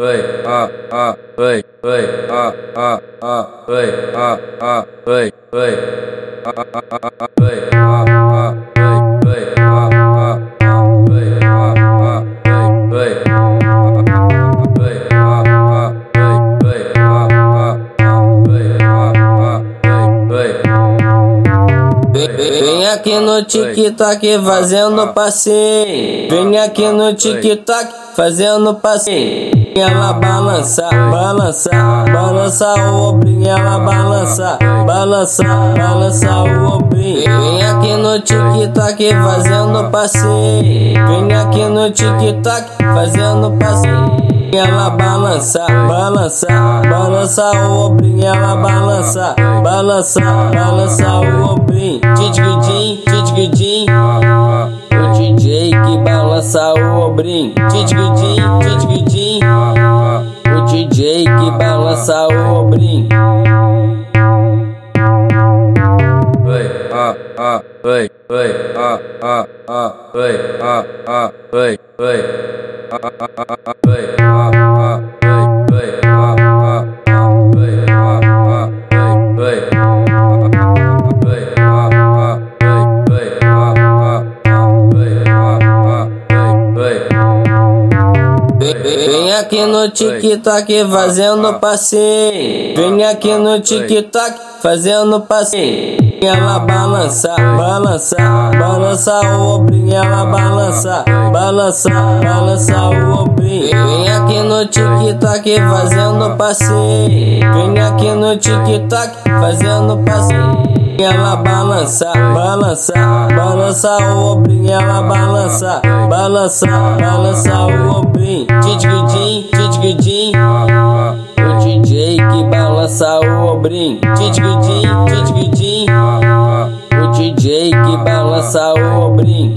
oi, ah, ah, oi, oi, ah, ah, ah, oi, ah, ah, oi, oi, ah, ah, ah, ah, oi, ah, ah, oi, oi, ah, ah, ah, oi, ah, ah, ah, ah, ah, ah, ah, ah, ah, oi, oi. Vem aqui no TikTok fazendo passeio. Vem aqui no TikTok fazendo passeio. Ela balança, balança, balança o ombrinho, ela balança, balança, balança o ombrinho. Vem aqui no TikTok fazendo passeio. Vem aqui no TikTok fazendo passeio. Ela balança, balança, balança o ombrinho, ela balança, balança, balança o ombrinho. Titigudim, titigudim. O DJ que balança o ombrinho. Titigudim, titigudim. Balança o ombrinho. Oi, ah, ah, oi, oi, ah, ah, ah, oi, ah, ah, oi, oi, ah, ah, ah, ah, oi, ah, Vem aqui no TikTok fazendo passeio. Vem aqui no TikTok fazendo passeio. Ela balança, balança, balança o ombrinho, ela balança, balança, balança o ombrinho. Vem aqui no TikTok fazendo passeio. Vem aqui no TikTok fazendo passeio. Ela balança, balança, balança o ombrinho, ela balança, balança, balança o. Titigudim, titigudim. O DJ que balança o ombrinho. Titigudim, titigudim. O DJ que balança o ombrinho.